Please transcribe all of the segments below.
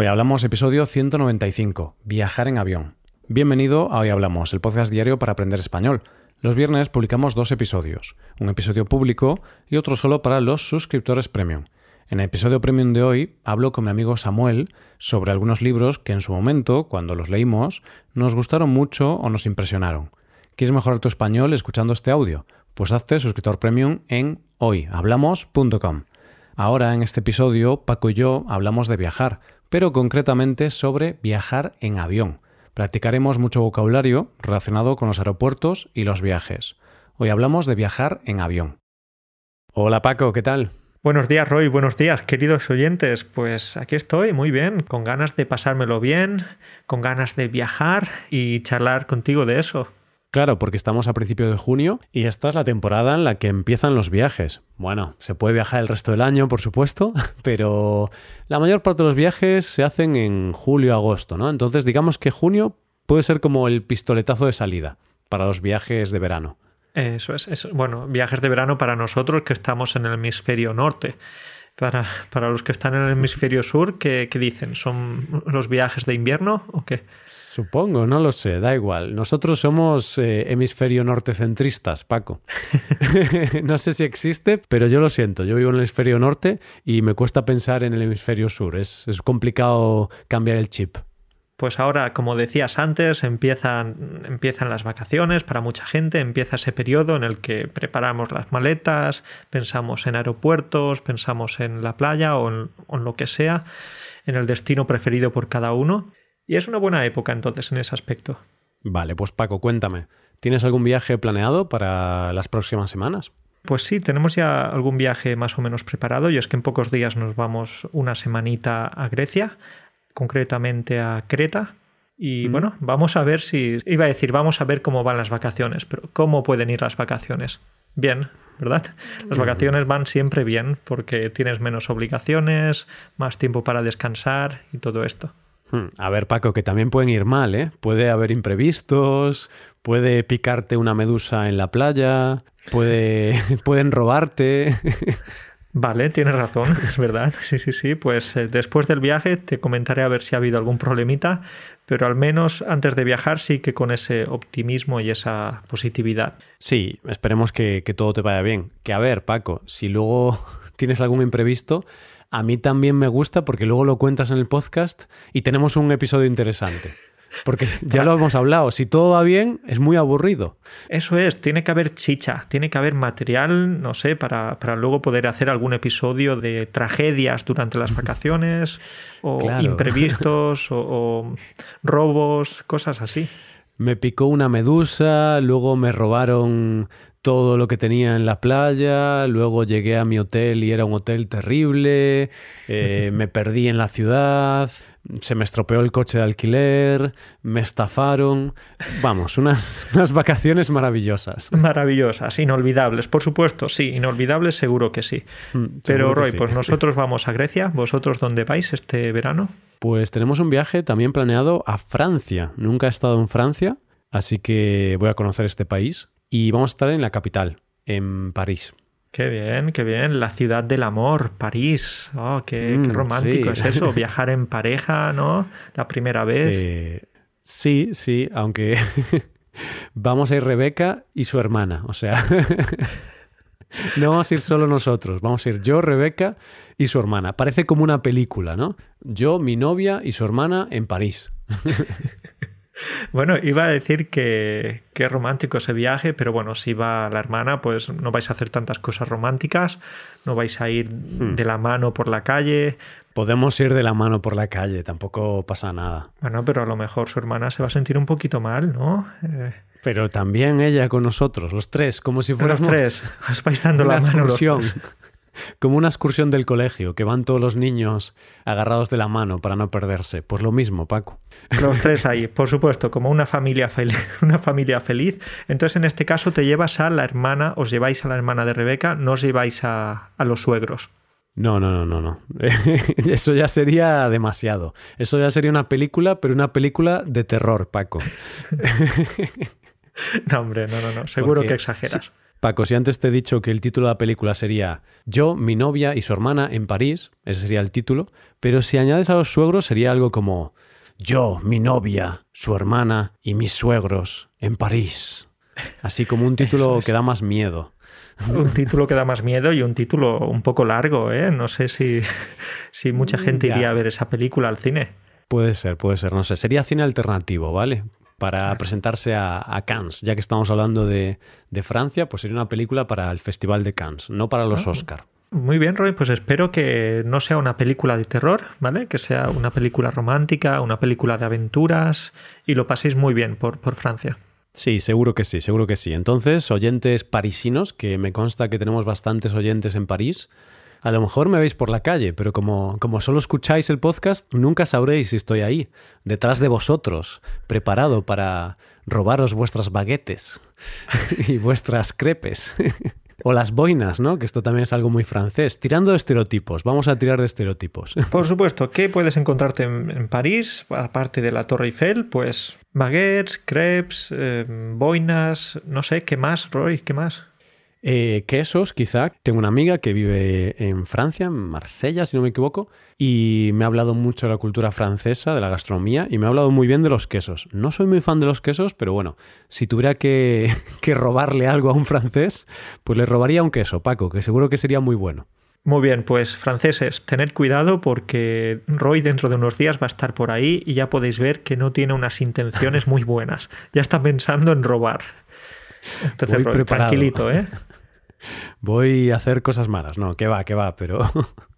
Hoy hablamos episodio 195, viajar en avión. Bienvenido a Hoy Hablamos, el podcast diario para aprender español. Los viernes publicamos dos episodios, un episodio público y otro solo para los suscriptores premium. En el episodio premium de hoy hablo con mi amigo Samuel sobre algunos libros que en su momento, cuando los leímos, nos gustaron mucho o nos impresionaron. ¿Quieres mejorar tu español escuchando este audio? Pues hazte suscriptor premium en hoyhablamos.com. Ahora, en este episodio, Paco y yo hablamos de viajar, pero concretamente sobre viajar en avión. Practicaremos mucho vocabulario relacionado con los aeropuertos y los viajes. Hoy hablamos de viajar en avión. Hola Paco, ¿qué tal? Buenos días, Roy. Buenos días, queridos oyentes. Pues aquí estoy, muy bien, con ganas de pasármelo bien, con ganas de viajar y charlar contigo de eso. Claro, porque estamos a principios de junio y esta es la temporada en la que empiezan los viajes. Bueno, se puede viajar el resto del año, por supuesto, pero la mayor parte de los viajes se hacen en julio-agosto, ¿no? Entonces digamos que junio puede ser como el pistoletazo de salida para los viajes de verano. Eso es, bueno, viajes de verano para nosotros que estamos en el hemisferio norte. Para, para, los que están en el hemisferio sur, ¿qué, ¿qué, dicen? ¿Son los viajes de invierno o qué? Supongo, no lo sé, da igual. Nosotros somos eh, hemisferio norte-centristas, Paco. no sé si existe, pero yo lo siento. Yo vivo en el hemisferio norte y me cuesta pensar en el hemisferio sur. Es, es complicado cambiar el chip pues ahora, como decías antes, empiezan, empiezan las vacaciones para mucha gente, empieza ese periodo en el que preparamos las maletas, pensamos en aeropuertos, pensamos en la playa o en, o en lo que sea, en el destino preferido por cada uno. Y es una buena época entonces en ese aspecto. Vale, pues Paco, cuéntame, ¿tienes algún viaje planeado para las próximas semanas? Pues sí, tenemos ya algún viaje más o menos preparado y es que en pocos días nos vamos una semanita a Grecia concretamente a Creta. Y mm. bueno, vamos a ver si. Iba a decir, vamos a ver cómo van las vacaciones, pero ¿cómo pueden ir las vacaciones? Bien, ¿verdad? Las vacaciones van siempre bien porque tienes menos obligaciones, más tiempo para descansar y todo esto. A ver, Paco, que también pueden ir mal, ¿eh? Puede haber imprevistos, puede picarte una medusa en la playa, puede, pueden robarte. Vale, tienes razón, es verdad. Sí, sí, sí. Pues eh, después del viaje te comentaré a ver si ha habido algún problemita, pero al menos antes de viajar sí que con ese optimismo y esa positividad. Sí, esperemos que, que todo te vaya bien. Que a ver, Paco, si luego tienes algún imprevisto, a mí también me gusta porque luego lo cuentas en el podcast y tenemos un episodio interesante. Porque ya lo hemos hablado, si todo va bien, es muy aburrido. Eso es, tiene que haber chicha, tiene que haber material, no sé, para, para luego poder hacer algún episodio de tragedias durante las vacaciones, o claro. imprevistos, o, o robos, cosas así. Me picó una medusa, luego me robaron todo lo que tenía en la playa, luego llegué a mi hotel y era un hotel terrible, eh, me perdí en la ciudad, se me estropeó el coche de alquiler, me estafaron. Vamos, unas, unas vacaciones maravillosas. Maravillosas, inolvidables, por supuesto, sí, inolvidables seguro que sí. Mm, Pero Roy, sí. pues nosotros vamos a Grecia, ¿vosotros dónde vais este verano? Pues tenemos un viaje también planeado a Francia. Nunca he estado en Francia, así que voy a conocer este país y vamos a estar en la capital, en París. Qué bien, qué bien. La ciudad del amor, París. Oh, qué, mm, qué romántico sí. es eso. Viajar en pareja, ¿no? La primera vez. Eh, sí, sí, aunque vamos a ir Rebeca y su hermana. O sea, no vamos a ir solo nosotros. Vamos a ir yo, Rebeca y su hermana. Parece como una película, ¿no? Yo, mi novia y su hermana en París. Bueno, iba a decir que, que romántico ese viaje, pero bueno, si va la hermana, pues no vais a hacer tantas cosas románticas, no vais a ir hmm. de la mano por la calle. Podemos ir de la mano por la calle, tampoco pasa nada. Bueno, pero a lo mejor su hermana se va a sentir un poquito mal, ¿no? Eh... Pero también ella con nosotros, los tres, como si fuéramos los tres, os vais dando la mano. Excursión. Como una excursión del colegio, que van todos los niños agarrados de la mano para no perderse. Pues lo mismo, Paco. Los tres ahí, por supuesto, como una familia, feliz, una familia feliz. Entonces, en este caso, te llevas a la hermana, os lleváis a la hermana de Rebeca, no os lleváis a, a los suegros. No, no, no, no, no. Eso ya sería demasiado. Eso ya sería una película, pero una película de terror, Paco. no, hombre, no, no, no. Seguro Porque, que exageras. Paco, si antes te he dicho que el título de la película sería Yo, mi novia y su hermana en París, ese sería el título, pero si añades a los suegros sería algo como Yo, mi novia, su hermana y mis suegros en París. Así como un título que da más miedo. Un título que da más miedo y un título un poco largo, ¿eh? No sé si, si mucha gente iría a ver esa película al cine. Puede ser, puede ser, no sé. Sería cine alternativo, ¿vale? Para presentarse a, Cannes. Ya que estamos hablando de, Francia, pues sería una película para el Festival de Cannes, no para los Oscar. Muy bien, Roy, pues espero que no sea una película de terror, ¿vale? Que sea una película romántica, una película de aventuras y lo paséis muy bien por, por Francia. Sí, seguro que sí, seguro que sí. Entonces, oyentes parisinos, que me consta que tenemos bastantes oyentes en París, a lo mejor me veis por la calle, pero como, como solo escucháis el podcast, nunca sabréis si estoy ahí, detrás de vosotros, preparado para robaros vuestras baguetes y vuestras crepes. O las boinas, ¿no? Que esto también es algo muy francés. Tirando de estereotipos. Vamos a tirar de estereotipos. Por supuesto. ¿Qué puedes encontrarte en, París? Aparte de la Torre Eiffel, pues baguettes, crepes, eh, boinas, no sé, ¿qué más, Roy? ¿Qué más? Eh, quesos, quizá. Tengo una amiga que vive en Francia, en Marsella, si no me equivoco, y me ha hablado mucho de la cultura francesa, de la gastronomía, y me ha hablado muy bien de los quesos. No soy muy fan de los quesos, pero bueno, si tuviera que, que robarle algo a un francés, pues le robaría un queso, Paco, que seguro que sería muy bueno. Muy bien, pues franceses, tened cuidado porque Roy dentro de unos días va a estar por ahí y ya podéis ver que no tiene unas intenciones muy buenas. Ya está pensando en robar. Entonces, Roy, tranquilito, ¿eh? voy a hacer cosas malas. No, que va, que va, pero...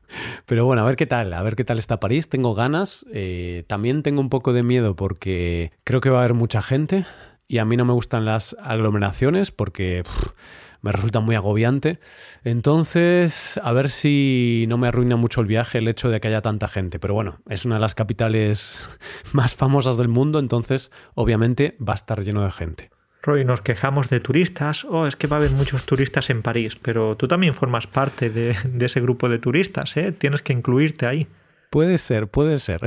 Pero bueno, a ver qué tal, a ver qué tal está París. Tengo ganas. Eh, también tengo un poco de miedo porque creo que va a haber mucha gente y a mí no me gustan las aglomeraciones porque me resulta muy agobiante. Entonces, a ver si no me arruina mucho el viaje el hecho de que haya tanta gente. Pero bueno, es una de las capitales más famosas del mundo, entonces obviamente va a estar lleno de gente. Roy, nos quejamos de turistas, oh, es que va a haber muchos turistas en París, pero tú también formas parte de, ese grupo de turistas, ¿eh? Tienes que incluirte ahí. Puede ser, puede ser.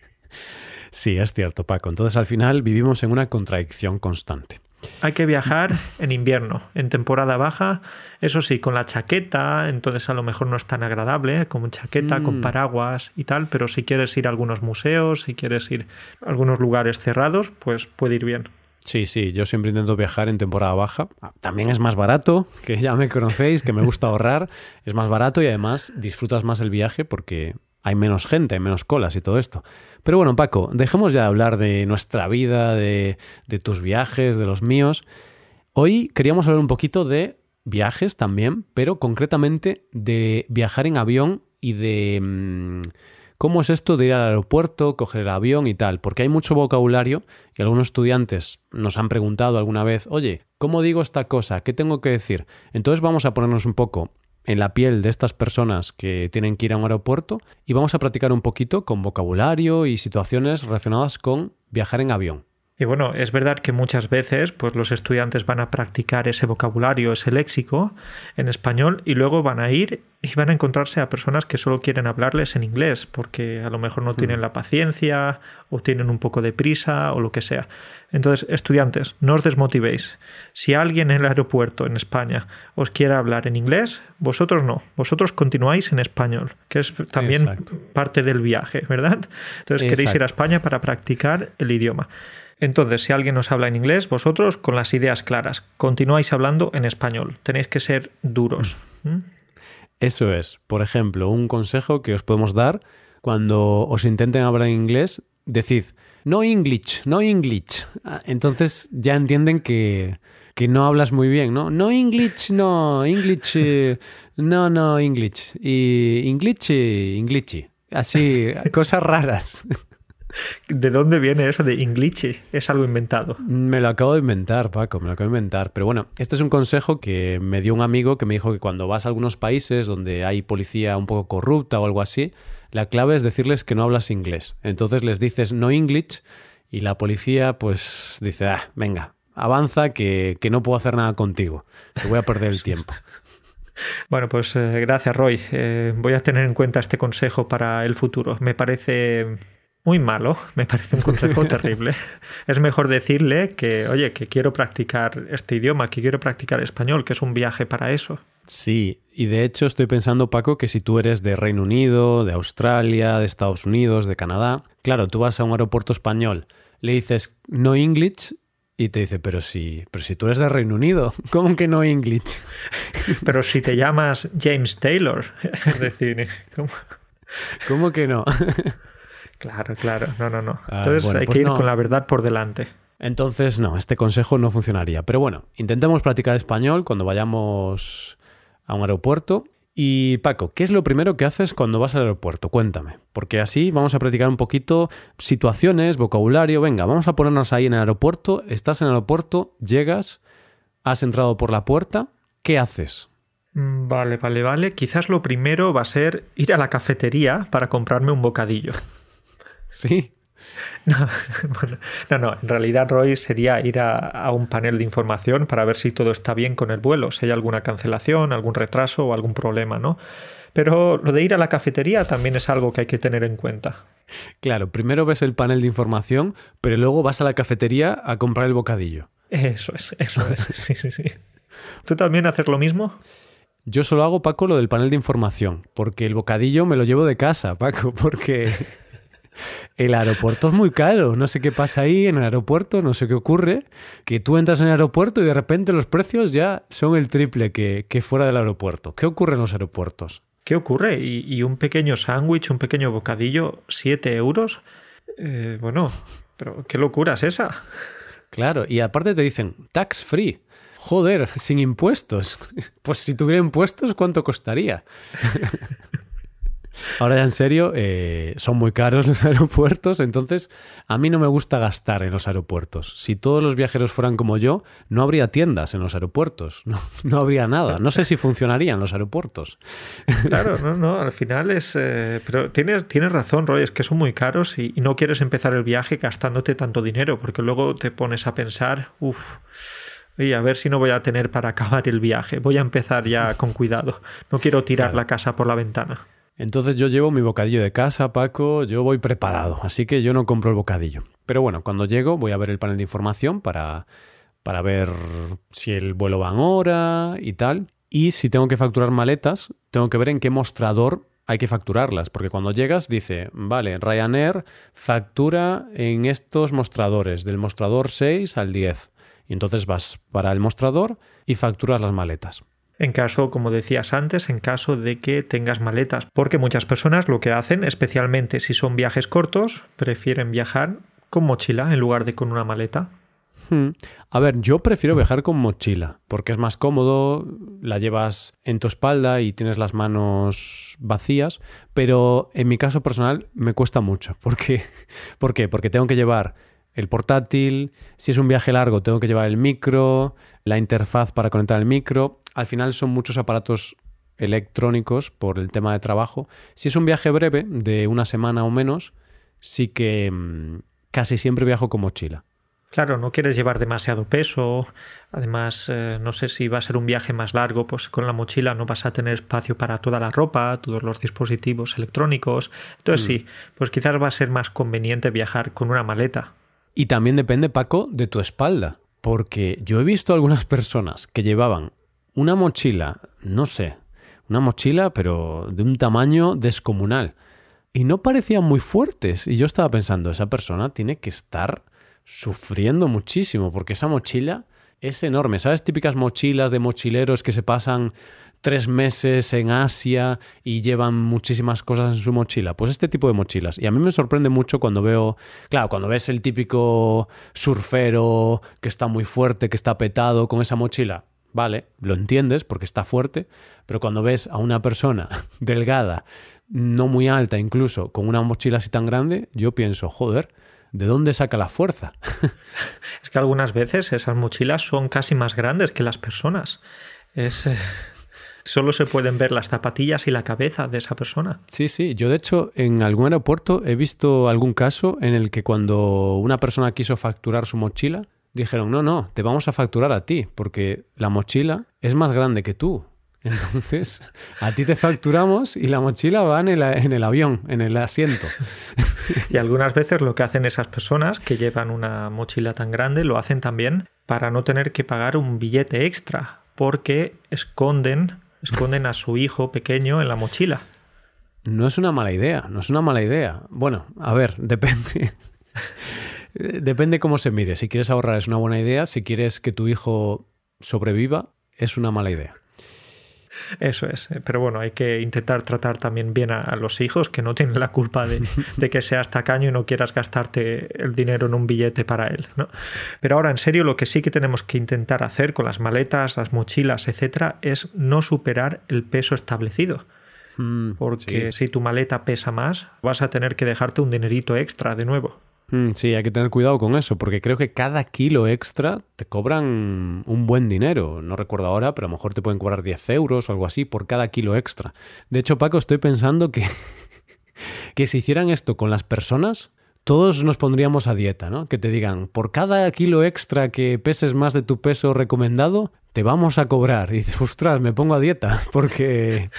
sí, es cierto, Paco. Entonces al final vivimos en una contradicción constante. Hay que viajar en invierno, en temporada baja, eso sí, con la chaqueta, entonces a lo mejor no es tan agradable, ¿eh? como chaqueta, con mm. paraguas y tal, pero si quieres ir a algunos museos, si quieres ir a algunos lugares cerrados, pues puede ir bien. Sí, sí, yo siempre intento viajar en temporada baja. También es más barato, que ya me conocéis, que me gusta ahorrar. Es más barato y además disfrutas más el viaje porque hay menos gente, hay menos colas y todo esto. Pero bueno, Paco, dejemos ya de hablar de nuestra vida, de, de tus viajes, de los míos. Hoy queríamos hablar un poquito de viajes también, pero concretamente de viajar en avión y de... Mm, ¿Cómo es esto de ir al aeropuerto, coger el avión y tal? Porque hay mucho vocabulario y algunos estudiantes nos han preguntado alguna vez, oye, ¿cómo digo esta cosa? ¿Qué tengo que decir? Entonces vamos a ponernos un poco en la piel de estas personas que tienen que ir a un aeropuerto y vamos a practicar un poquito con vocabulario y situaciones relacionadas con viajar en avión. Y bueno, es verdad que muchas veces pues los estudiantes van a practicar ese vocabulario, ese léxico en español y luego van a ir y van a encontrarse a personas que solo quieren hablarles en inglés porque a lo mejor no tienen hmm. la paciencia o tienen un poco de prisa o lo que sea. Entonces, estudiantes, no os desmotivéis. Si alguien en el aeropuerto en España os quiere hablar en inglés, vosotros no, vosotros continuáis en español, que es también parte del viaje, ¿verdad? Entonces, queréis ir a España para practicar el idioma. Entonces, si alguien os habla en inglés, vosotros con las ideas claras, continuáis hablando en español. Tenéis que ser duros. ¿Mm? Eso es. Por ejemplo, un consejo que os podemos dar cuando os intenten hablar en inglés, decid no English, no English. Ah, entonces ya entienden que, que no hablas muy bien, ¿no? No English, no, English, eh, no, no English. Y English, English. Así, cosas raras. ¿De dónde viene eso de English? ¿Es algo inventado? Me lo acabo de inventar, Paco, me lo acabo de inventar. Pero bueno, este es un consejo que me dio un amigo que me dijo que cuando vas a algunos países donde hay policía un poco corrupta o algo así, la clave es decirles que no hablas inglés. Entonces les dices no English y la policía pues dice, ah, venga, avanza que, no puedo hacer nada contigo, te voy a perder el tiempo. Bueno, pues eh, gracias Roy. Eh, voy a tener en cuenta este consejo para el futuro. Me parece muy malo, me parece un consejo terrible. Es mejor decirle que, oye, que quiero practicar este idioma, que quiero practicar español, que es un viaje para eso. Sí, y de hecho estoy pensando, Paco, que si tú eres de Reino Unido, de Australia, de Estados Unidos, de Canadá, claro, tú vas a un aeropuerto español, le dices no English y te dice, pero si, pero si tú eres de Reino Unido, ¿cómo que no English? Pero si te llamas James Taylor, es decir, ¿cómo, ¿Cómo que no? Claro, claro, no, no, no. Ah, Entonces bueno, hay pues que ir no. con la verdad por delante. Entonces, no, este consejo no funcionaría. Pero bueno, intentemos practicar español cuando vayamos a un aeropuerto. Y Paco, ¿qué es lo primero que haces cuando vas al aeropuerto? Cuéntame, porque así vamos a practicar un poquito situaciones, vocabulario. Venga, vamos a ponernos ahí en el aeropuerto. Estás en el aeropuerto, llegas, has entrado por la puerta. ¿Qué haces? Mm, Vale, vale, vale. Quizás lo primero va a ser ir a la cafetería para comprarme un bocadillo. Sí. No, bueno, no, no, en realidad, Roy, sería ir a, a un panel de información para ver si todo está bien con el vuelo, si hay alguna cancelación, algún retraso o algún problema, ¿no? Pero lo de ir a la cafetería también es algo que hay que tener en cuenta. Claro, primero ves el panel de información, pero luego vas a la cafetería a comprar el bocadillo. Eso es, eso es. Sí, sí, sí. ¿Tú también haces lo mismo? Yo solo hago, Paco, lo del panel de información, porque el bocadillo me lo llevo de casa, Paco, porque el aeropuerto es muy caro. No sé qué pasa ahí en el aeropuerto, no sé qué ocurre, que tú entras en el aeropuerto y de repente los precios ya son el triple que, que fuera del aeropuerto. ¿Qué ocurre en los aeropuertos? ¿Qué ocurre? Y, y un pequeño sándwich, un pequeño bocadillo, ¿siete euros? Eh, bueno, pero qué locura es esa. Claro, y aparte te dicen tax free. Joder, sin impuestos. Pues si tuviera impuestos, ¿cuánto costaría? Ahora ya en serio, eh, son muy caros los aeropuertos, entonces a mí no me gusta gastar en los aeropuertos. Si todos los viajeros fueran como yo, no habría tiendas en los aeropuertos, no, no habría nada. No sé si funcionarían los aeropuertos. Claro, no, no, al final es... eh, pero tienes, tienes razón, Roy, es que son muy caros y, y no quieres empezar el viaje gastándote tanto dinero, porque luego te pones a pensar, uff, y a ver si no voy a tener para acabar el viaje. Voy a empezar ya con cuidado. No quiero tirar Claro. la casa por la ventana. Entonces yo llevo mi bocadillo de casa, Paco, yo voy preparado, así que yo no compro el bocadillo. Pero bueno, cuando llego voy a ver el panel de información para, para ver si el vuelo va en hora y tal. Y si tengo que facturar maletas, tengo que ver en qué mostrador hay que facturarlas, porque cuando llegas dice, vale, Ryanair factura en estos mostradores, del mostrador 6 al 10. Y entonces vas para el mostrador y facturas las maletas. En caso, como decías antes, en caso de que tengas maletas, porque muchas personas lo que hacen, especialmente si son viajes cortos, prefieren viajar con mochila en lugar de con una maleta. Hmm. A ver, yo prefiero viajar con mochila, porque es más cómodo, la llevas en tu espalda y tienes las manos vacías, pero en mi caso personal me cuesta mucho. ¿Por qué? ¿Por qué? Porque tengo que llevar el portátil, si es un viaje largo tengo que llevar el micro, la interfaz para conectar el micro. Al final son muchos aparatos electrónicos por el tema de trabajo. Si es un viaje breve, de una semana o menos, sí que mm, casi siempre viajo con mochila. Claro, no quieres llevar demasiado peso. Además, eh, no sé si va a ser un viaje más largo, pues con la mochila no vas a tener espacio para toda la ropa, todos los dispositivos electrónicos. Entonces sí, pues quizás va a ser más conveniente viajar con una maleta. Y también depende, Paco, de tu espalda. Porque yo he visto algunas personas que llevaban una mochila, no sé, una mochila, pero de un tamaño descomunal. Y no parecían muy fuertes. Y yo estaba pensando, esa persona tiene que estar sufriendo muchísimo, porque esa mochila es enorme. ¿Sabes? Típicas mochilas de mochileros que se pasan tres meses en Asia y llevan muchísimas cosas en su mochila. Pues este tipo de mochilas. Y a mí me sorprende mucho cuando veo, claro, cuando ves el típico surfero que está muy fuerte, que está petado con esa mochila. Vale, lo entiendes porque está fuerte, pero cuando ves a una persona delgada, no muy alta incluso, con una mochila así tan grande, yo pienso, joder, ¿de dónde saca la fuerza? Es que algunas veces esas mochilas son casi más grandes que las personas. Es, eh, solo se pueden ver las zapatillas y la cabeza de esa persona. Sí, sí. Yo, de hecho, en algún aeropuerto he visto algún caso en el que cuando una persona quiso facturar su mochila, dijeron, no, no, te vamos a facturar a ti, porque la mochila es más grande que tú. Entonces, a ti te facturamos y la mochila va en el, en el avión, en el asiento. Y algunas veces lo que hacen esas personas que llevan una mochila tan grande lo hacen también para no tener que pagar un billete extra, porque esconden, esconden a su hijo pequeño en la mochila. No es una mala idea, no es una mala idea. Bueno, a ver, depende. depende cómo se mire. Si quieres ahorrar es una buena idea, si quieres que tu hijo sobreviva es una mala idea. Eso es, pero bueno, hay que intentar tratar también bien a, los hijos que no tienen la culpa de, que seas tacaño y no quieras gastarte el dinero en un billete para él. ¿no? Pero ahora, en serio, lo que sí que tenemos que intentar hacer con las maletas, las mochilas, etcétera, es no superar el peso establecido. Mm, Porque si tu maleta pesa más, vas a tener que dejarte un dinerito extra de nuevo. Mm, sí, hay que tener cuidado con eso, porque creo que cada kilo extra te cobran un buen dinero. No recuerdo ahora, pero a lo mejor te pueden cobrar 10 euros o algo así por cada kilo extra. De hecho, Paco, estoy pensando que, que si hicieran esto con las personas, todos nos pondríamos a dieta, ¿no? Que te digan, por cada kilo extra que peses más de tu peso recomendado, te vamos a cobrar. Y dices, ostras, me pongo a dieta, porque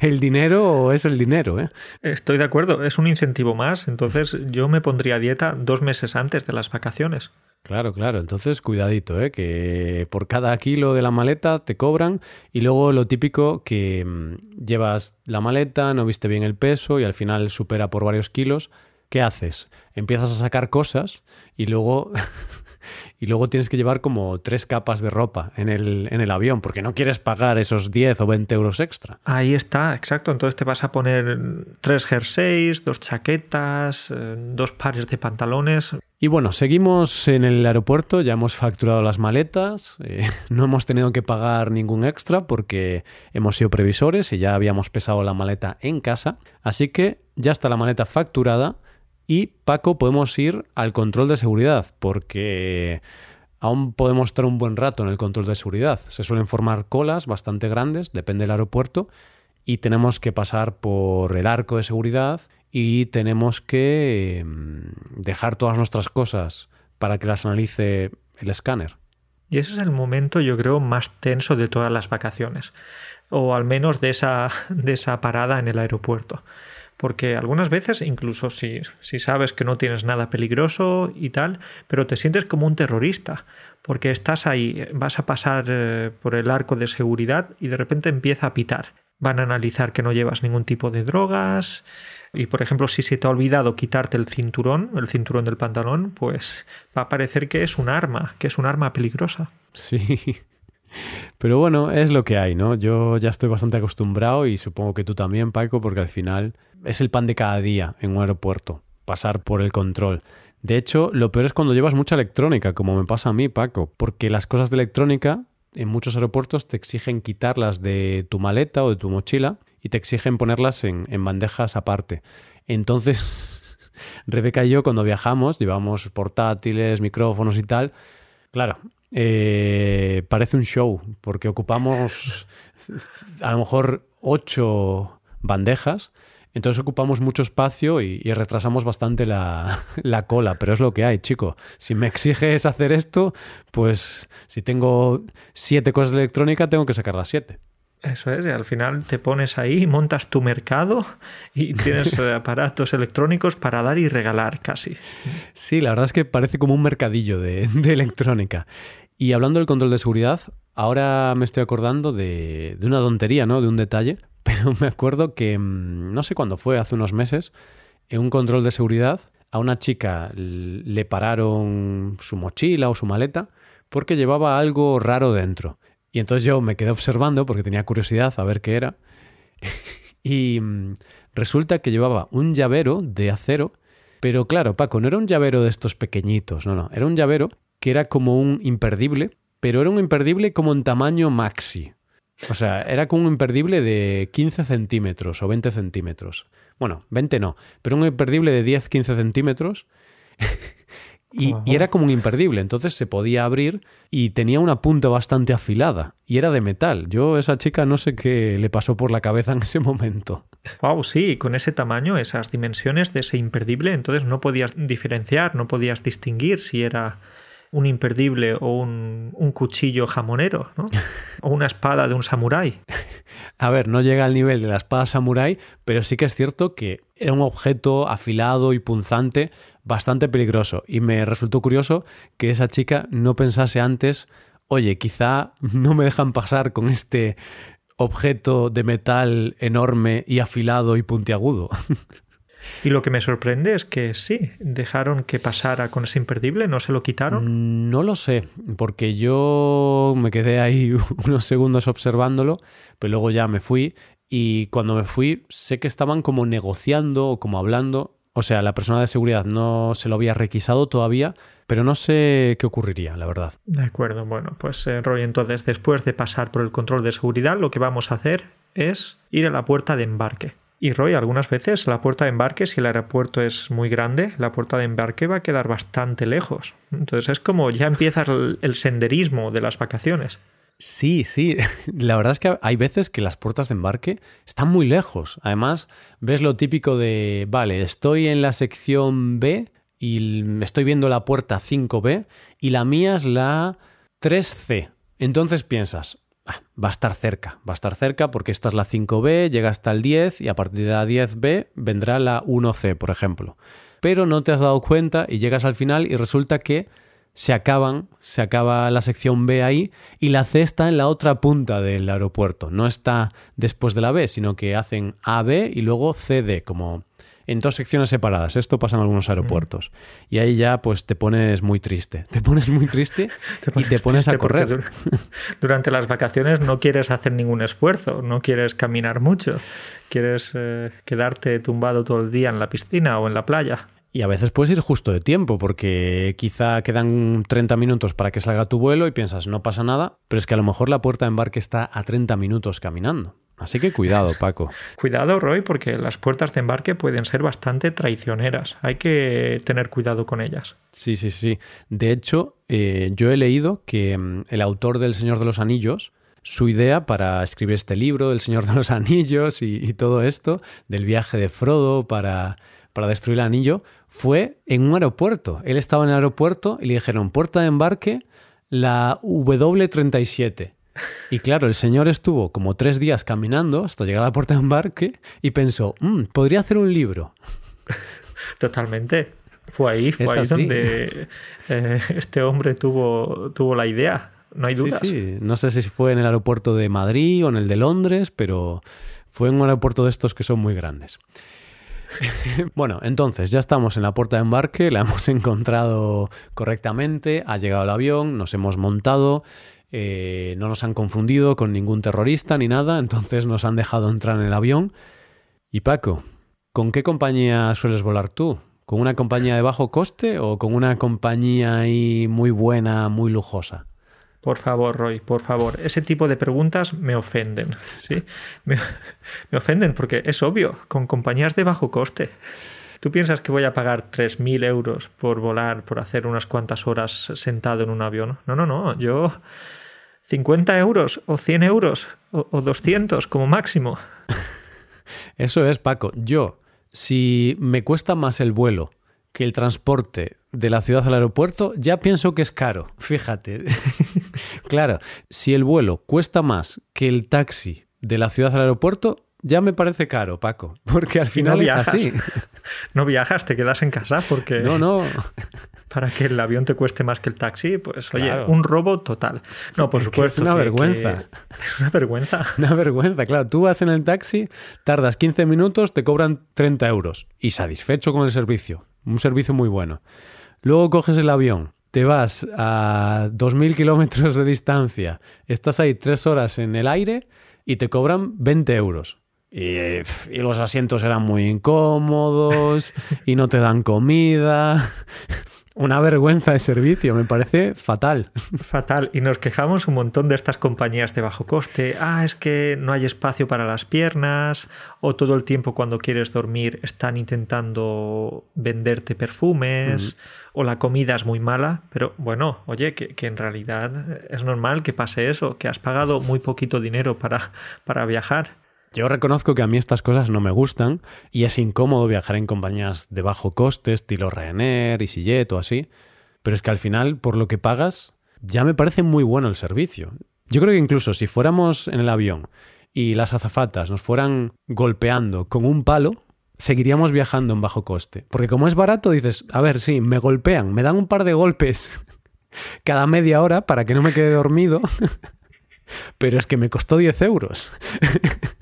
el dinero es el dinero, ¿eh? Estoy de acuerdo, es un incentivo más. Entonces yo me pondría a dieta dos meses antes de las vacaciones. Claro, claro. Entonces, cuidadito, ¿eh? que por cada kilo de la maleta te cobran y luego lo típico que mm, llevas la maleta, no viste bien el peso y al final supera por varios kilos ¿qué haces? Empiezas a sacar cosas y luego, y luego tienes que llevar como tres capas de ropa en el, en el avión porque no quieres pagar esos 10 o 20 euros extra. Ahí está, exacto. Entonces te vas a poner tres jerseys, dos chaquetas, eh, dos pares de pantalones. Y bueno, seguimos en el aeropuerto, ya hemos facturado las maletas, eh, no hemos tenido que pagar ningún extra porque hemos sido previsores y ya habíamos pesado la maleta en casa, así que ya está la maleta facturada y Paco, podemos ir al control de seguridad, porque aún podemos estar un buen rato en el control de seguridad. Se suelen formar colas bastante grandes, depende del aeropuerto, y tenemos que pasar por el arco de seguridad y tenemos que mm, dejar todas nuestras cosas para que las analice el escáner. Y ese es el momento, yo creo, más tenso de todas las vacaciones, o al menos de esa, de esa parada en el aeropuerto porque algunas veces, incluso si, si sabes que no tienes nada peligroso y tal, pero te sientes como un terrorista, porque estás ahí, vas a pasar eh, por el arco de seguridad y de repente empieza a pitar. Van a analizar que no llevas ningún tipo de drogas, y por ejemplo, si se te ha olvidado quitarte el cinturón, el cinturón del pantalón, pues va a parecer que es un arma, que es un arma peligrosa. Sí. Pero bueno, es lo que hay, ¿no? Yo ya estoy bastante acostumbrado y supongo que tú también, Paco, porque al final es el pan de cada día en un aeropuerto, pasar por el control. De hecho, lo peor es cuando llevas mucha electrónica, como me pasa a mí, Paco, porque las cosas de electrónica en muchos aeropuertos te exigen quitarlas de tu maleta o de tu mochila y te exigen ponerlas en, bandejas aparte. Entonces, Rebeca y yo cuando viajamos llevamos portátiles, micrófonos y tal. Claro, eh, parece un show, porque ocupamos a lo mejor ocho bandejas entonces ocupamos mucho espacio y, retrasamos bastante la, cola, pero es lo que hay, chico. Si me exiges hacer esto, pues si tengo siete cosas de electrónica, tengo que sacar las siete. Eso es, y al final te pones ahí, montas tu mercado y tienes aparatos electrónicos para dar y regalar casi. Sí, la verdad es que parece como un mercadillo de, de electrónica. Y hablando del control de seguridad, ahora me estoy acordando de, una tontería, ¿no? De un detalle, pero me acuerdo que, mm, no sé cuándo fue, hace unos meses, en un control de seguridad, a una chica le pararon su mochila o su maleta porque llevaba algo raro dentro. Y entonces yo me quedé observando porque tenía curiosidad a ver qué era. y mm, resulta que llevaba un llavero de acero, pero claro, Paco, no era un llavero de estos pequeñitos, no, no, era un llavero que era como un imperdible, pero era un imperdible como en tamaño maxi. O sea, era como un imperdible de 15 centímetros o 20 centímetros. Bueno, 20 no, pero un imperdible de 10-15 centímetros. y, era como un imperdible, entonces se podía abrir y tenía una punta bastante afilada y era de metal. Yo, esa chica, no sé qué le pasó por la cabeza en ese momento. Wow, sí, con ese tamaño, esas dimensiones de ese imperdible, entonces no podías diferenciar, no podías distinguir si era un imperdible o un, un cuchillo jamonero, ¿no? o una espada de un samurái. A ver, no llega al nivel de la espada samurái, pero sí que es cierto que era un objeto afilado y punzante bastante peligroso. Y me resultó curioso que esa chica no pensase antes, oye, quizá no me dejan pasar con este objeto de metal enorme y afilado y puntiagudo. Y lo que me sorprende es que sí, dejaron que pasara con ese imperdible, no se lo quitaron. No lo sé, porque yo me quedé ahí unos segundos observándolo, pero luego ya me fui y cuando me fui sé que estaban como negociando o como hablando. O sea, la persona de seguridad no se lo había requisado todavía, pero no sé qué ocurriría, la verdad. De acuerdo, bueno, pues eh, Roy, entonces después de pasar por el control de seguridad, lo que vamos a hacer es ir a la puerta de embarque. Y Roy, algunas veces la puerta de embarque, si el aeropuerto es muy grande, la puerta de embarque va a quedar bastante lejos. Entonces es como ya empieza el, senderismo de las vacaciones. Sí, sí. La verdad es que hay veces que las puertas de embarque están muy lejos. Además, ves lo típico de, vale, estoy en la sección B y estoy viendo la puerta 5B y la mía es la 3C. Entonces piensas, va a estar cerca, va a estar cerca porque esta es la 5B, llega hasta el 10 y a partir de la 10B vendrá la 1C, por ejemplo. Pero no te has dado cuenta y llegas al final y resulta que se acaban, se acaba la sección B ahí y la C está en la otra punta del aeropuerto. No está después de la B, sino que hacen AB y luego CD, como en dos secciones separadas. Esto pasa en algunos aeropuertos. Y ahí ya pues te pones muy triste. Te pones muy triste y te pones a correr. Durante las vacaciones no quieres hacer ningún esfuerzo, no quieres caminar mucho, quieres eh, quedarte tumbado todo el día en la piscina o en la playa. Y a veces puedes ir justo de tiempo, porque quizá quedan 30 minutos para que salga tu vuelo y piensas, no pasa nada, pero es que a lo mejor la puerta de embarque está a 30 minutos caminando. Así que cuidado, Paco. cuidado, Roy, porque las puertas de embarque pueden ser bastante traicioneras. Hay que tener cuidado con ellas. Sí, sí, sí. De hecho, eh, yo he leído que mm, el autor del Señor de los Anillos, su idea para escribir este libro del Señor de los Anillos y, todo esto, del viaje de Frodo para, para destruir el anillo, fue en un aeropuerto. Él estaba en el aeropuerto y le dijeron, puerta de embarque, la W37. Y claro, el señor estuvo como tres días caminando hasta llegar a la puerta de embarque y pensó, mm, podría hacer un libro. Totalmente. Fue ahí, fue ahí donde eh, este hombre tuvo, tuvo la idea. No hay dudas. Sí, sí. No sé si fue en el aeropuerto de Madrid o en el de Londres, pero fue en un aeropuerto de estos que son muy grandes. bueno, entonces ya estamos en la puerta de embarque, la hemos encontrado correctamente, ha llegado el avión, nos hemos montado, eh, no nos han confundido con ningún terrorista ni nada, entonces nos han dejado entrar en el avión. Y Paco, ¿con qué compañía sueles volar tú? ¿Con una compañía de bajo coste o con una compañía ahí muy buena, muy lujosa? Por favor, Roy, por favor. Ese tipo de preguntas me ofenden. ¿sí? Me, me ofenden porque es obvio, con compañías de bajo coste. ¿Tú piensas que voy a pagar 3.000 euros por volar, por hacer unas cuantas horas sentado en un avión? No, no, no. Yo 50 euros o 100 euros o, 200 como máximo. Eso es, Paco. Yo, si me cuesta más el vuelo que el transporte de la ciudad al aeropuerto, ya pienso que es caro. Fíjate. claro, si el vuelo cuesta más que el taxi de la ciudad al aeropuerto, ya me parece caro, Paco, porque al final es así. No viajas, te quedas en casa porque... No, no. Para que el avión te cueste más que el taxi, pues oye, un robo total. No, por supuesto. Es una vergüenza. Es una vergüenza. Es una vergüenza, claro. Tú vas en el taxi, tardas 15 minutos, te cobran 30 euros. Y satisfecho con el servicio. Un servicio muy bueno. Luego coges el avión, te vas a 2.000 kilómetros de distancia, estás ahí tres horas en el aire y te cobran 20 euros. Y, los asientos eran muy incómodos y no te dan comida. Una vergüenza de servicio, me parece fatal. Fatal. Y nos quejamos un montón de estas compañías de bajo coste. Ah, es que no hay espacio para las piernas. O todo el tiempo cuando quieres dormir están intentando venderte perfumes. O la comida es muy mala. Pero bueno, oye, que, que, en realidad es normal que pase eso. Que has pagado muy poquito dinero para, para viajar. Yo reconozco que a mí estas cosas no me gustan y es incómodo viajar en compañías de bajo coste, estilo Ryanair, EasyJet o así. Pero es que al final, por lo que pagas, ya me parece muy bueno el servicio. Yo creo que incluso si fuéramos en el avión y las azafatas nos fueran golpeando con un palo, seguiríamos viajando en bajo coste. Porque como es barato, dices, a ver, sí, me golpean, me dan un par de golpes cada media hora para que no me quede dormido, pero es que me costó 10 euros.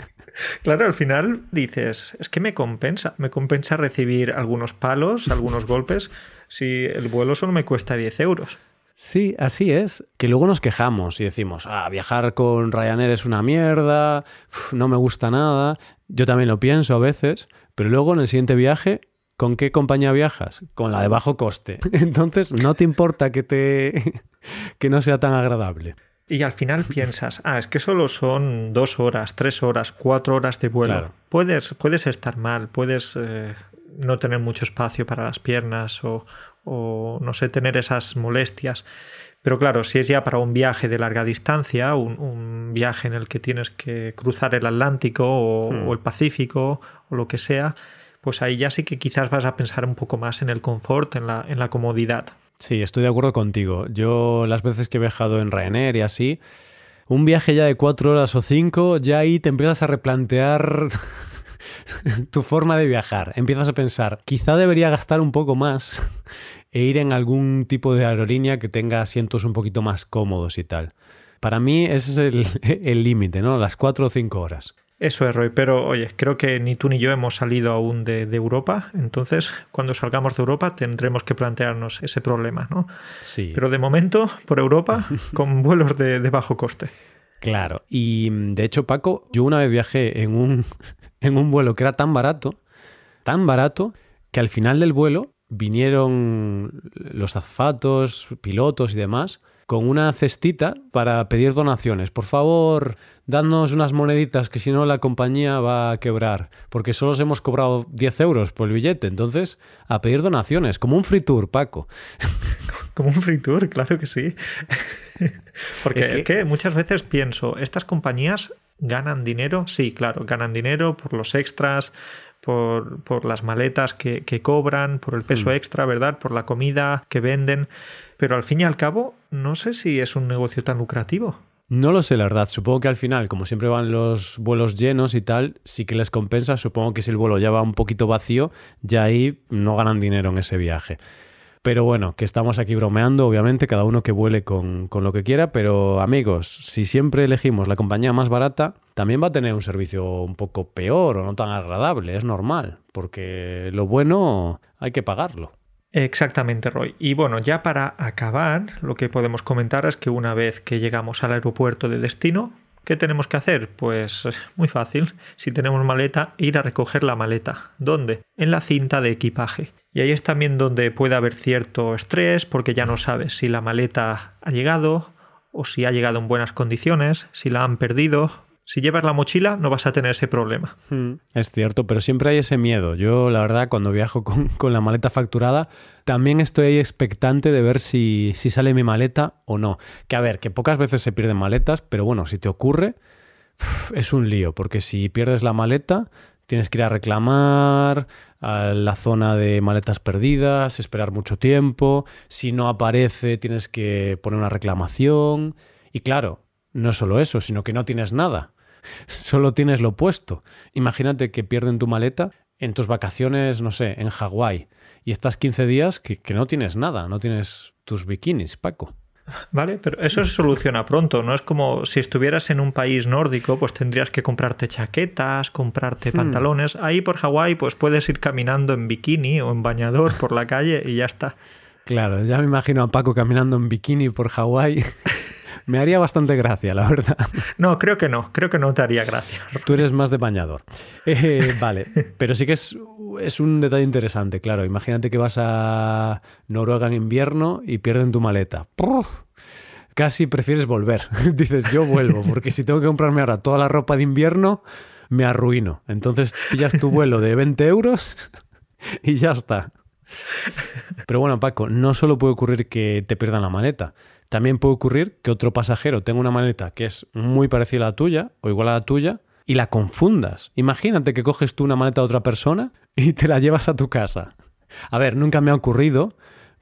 Claro, al final dices, es que me compensa, me compensa recibir algunos palos, algunos golpes, si el vuelo solo me cuesta 10 euros. Sí, así es. Que luego nos quejamos y decimos, ah, viajar con Ryanair es una mierda, no me gusta nada. Yo también lo pienso a veces, pero luego en el siguiente viaje, ¿con qué compañía viajas? Con la de bajo coste. Entonces, no te importa que te que no sea tan agradable. Y al final piensas, ah, es que solo son dos horas, tres horas, cuatro horas de vuelo. Puedes, puedes estar mal, puedes eh, no tener mucho espacio para las piernas o, o, no sé, tener esas molestias. Pero claro, si es ya para un viaje de larga distancia, un, viaje en el que tienes que cruzar el Atlántico hmm. o, el Pacífico o lo que sea, pues ahí ya sí que quizás vas a pensar un poco más en el confort, en la, en la comodidad. Sí, estoy de acuerdo contigo. Yo las veces que he viajado en Ryanair y así, un viaje ya de cuatro horas o cinco, ya ahí te empiezas a replantear tu forma de viajar. Empiezas a pensar, quizá debería gastar un poco más e ir en algún tipo de aerolínea que tenga asientos un poquito más cómodos y tal. Para mí ese es el límite, ¿no? Las cuatro o cinco horas. Eso es, Roy, pero oye, creo que ni tú ni yo hemos salido aún de, Europa, entonces cuando salgamos de Europa tendremos que plantearnos ese problema, ¿no? Sí. Pero de momento, por Europa, con vuelos de, de bajo coste. Claro, y de hecho, Paco, yo una vez viajé en un, en un vuelo que era tan barato, tan barato, que al final del vuelo vinieron los azafatos, pilotos y demás, con una cestita para pedir donaciones. Por favor, dadnos unas moneditas que si no la compañía va a quebrar, porque solo os hemos cobrado 10 euros por el billete. Entonces, a pedir donaciones, como un free tour, Paco. Como un free tour, claro que sí. porque que muchas veces pienso, ¿estas compañías ganan dinero? Sí, claro, ganan dinero por los extras, por, por las maletas que, que, cobran, por el peso hmm. extra, ¿verdad? Por la comida que venden. Pero al fin y al cabo, no sé si es un negocio tan lucrativo. No lo sé, la verdad. Supongo que al final, como siempre van los vuelos llenos y tal, sí que les compensa. Supongo que si el vuelo ya va un poquito vacío, ya ahí no ganan dinero en ese viaje. Pero bueno, que estamos aquí bromeando, obviamente, cada uno que vuele con, con, lo que quiera, pero amigos, si siempre elegimos la compañía más barata, también va a tener un servicio un poco peor o no tan agradable, es normal, porque lo bueno hay que pagarlo. Exactamente, Roy. Y bueno, ya para acabar, lo que podemos comentar es que una vez que llegamos al aeropuerto de destino, ¿qué tenemos que hacer? Pues muy fácil. Si tenemos maleta, ir a recoger la maleta. ¿Dónde? En la cinta de equipaje. Y ahí es también donde puede haber cierto estrés porque ya no sabes si la maleta ha llegado o si ha llegado en buenas condiciones, si la han perdido si llevas la mochila no vas a tener ese problema. Hmm, es cierto, pero siempre hay ese miedo. Yo, la verdad, cuando viajo con, la maleta facturada, también estoy ahí expectante de ver si, si, sale mi maleta o no. Que a ver, que pocas veces se pierden maletas, pero bueno, si te ocurre, es un lío, porque si pierdes la maleta, tienes que ir a reclamar a la zona de maletas perdidas, esperar mucho tiempo. Si no aparece, tienes que poner una reclamación. Y claro, no solo eso, sino que no tienes nada. Solo tienes lo opuesto. Imagínate que pierden tu maleta en tus vacaciones, no sé, en Hawái. Y estás 15 días que, no tienes nada, no tienes tus bikinis, Paco. Vale, pero eso se soluciona pronto, ¿no? Es como si estuvieras en un país nórdico, pues tendrías que comprarte chaquetas, comprarte hmm. pantalones. Ahí por Hawái, pues puedes ir caminando en bikini o en bañador por la calle y ya está. Claro, ya me imagino a Paco caminando en bikini por Hawái. Me haría bastante gracia, la verdad. No, creo que no, creo que no te haría gracia. Tú eres más de bañador. Eh, vale, pero sí que es, es un detalle interesante, claro. Imagínate que vas a Noruega en invierno y pierden tu maleta. Casi prefieres volver. Dices, yo vuelvo, porque si tengo que comprarme ahora toda la ropa de invierno, me arruino. Entonces pillas tu vuelo de 20 euros y ya está. Pero bueno, Paco, no solo puede ocurrir que te pierdan la maleta. También puede ocurrir que otro pasajero tenga una maleta que es muy parecida a la tuya o igual a la tuya y la confundas. Imagínate que coges tú una maleta de otra persona y te la llevas a tu casa. A ver, nunca me ha ocurrido,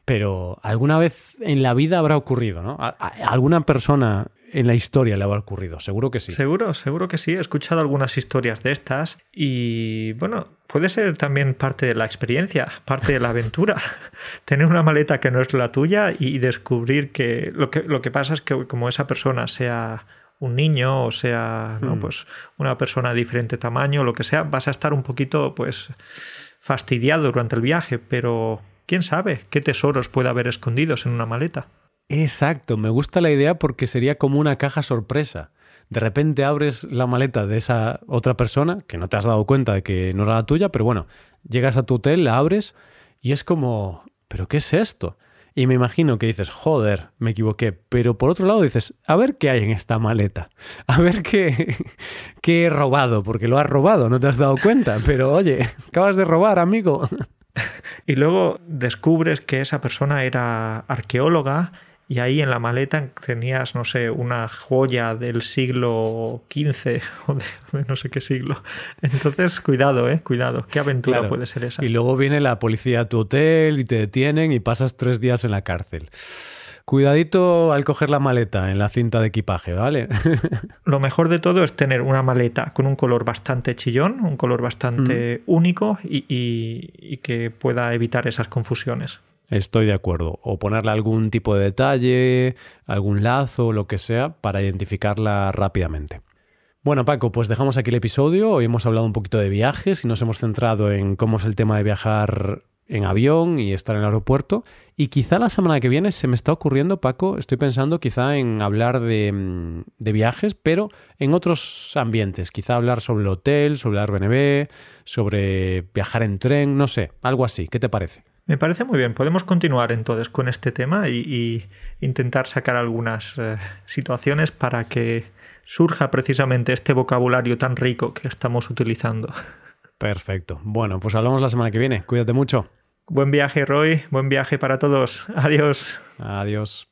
pero alguna vez en la vida habrá ocurrido, ¿no? Alguna persona en la historia le habrá ocurrido, seguro que sí. Seguro, seguro que sí. He escuchado algunas historias de estas y bueno, puede ser también parte de la experiencia, parte de la aventura. Tener una maleta que no es la tuya y descubrir que lo que, lo que pasa es que como esa persona sea un niño o sea ¿no? Hmm. pues una persona de diferente tamaño, lo que sea, vas a estar un poquito pues fastidiado durante el viaje, pero quién sabe qué tesoros puede haber escondidos en una maleta. Exacto, me gusta la idea porque sería como una caja sorpresa. De repente abres la maleta de esa otra persona, que no te has dado cuenta de que no era la tuya, pero bueno, llegas a tu hotel, la abres y es como, ¿pero qué es esto? Y me imagino que dices, joder, me equivoqué. Pero por otro lado dices, a ver qué hay en esta maleta. A ver qué, he robado, porque lo has robado, no te has dado cuenta. Pero oye, acabas de robar, amigo. Y luego descubres que esa persona era arqueóloga y ahí en la maleta tenías, no sé, una joya del siglo XV o de, no sé qué siglo. Entonces, cuidado, ¿eh? Cuidado. ¿Qué aventura puede ser esa? Y luego viene la policía a tu hotel y te detienen y pasas tres días en la cárcel. Cuidadito al coger la maleta en la cinta de equipaje, ¿vale? Lo mejor de todo es tener una maleta con un color bastante chillón, un color bastante único y que pueda evitar esas confusiones. Estoy de acuerdo. O ponerle algún tipo de detalle, algún lazo, lo que sea, para identificarla rápidamente. Bueno, Paco, pues dejamos aquí el episodio. Hoy hemos hablado un poquito de viajes y nos hemos centrado en cómo es el tema de viajar en avión y estar en el aeropuerto. Y quizá la semana que viene se me está ocurriendo, Paco, estoy pensando quizá en hablar de, mm, viajes, pero en otros ambientes. Quizá hablar sobre el hotel, sobre el Airbnb, sobre viajar en tren, no sé, algo así. ¿Qué te parece? Me parece muy bien. Podemos continuar entonces con este tema y, intentar sacar algunas eh, situaciones para que surja precisamente este vocabulario tan rico que estamos utilizando. Perfecto. Bueno, pues hablamos la semana que viene. Cuídate mucho. Buen viaje, Roy. Buen viaje para todos. Adiós. Adiós.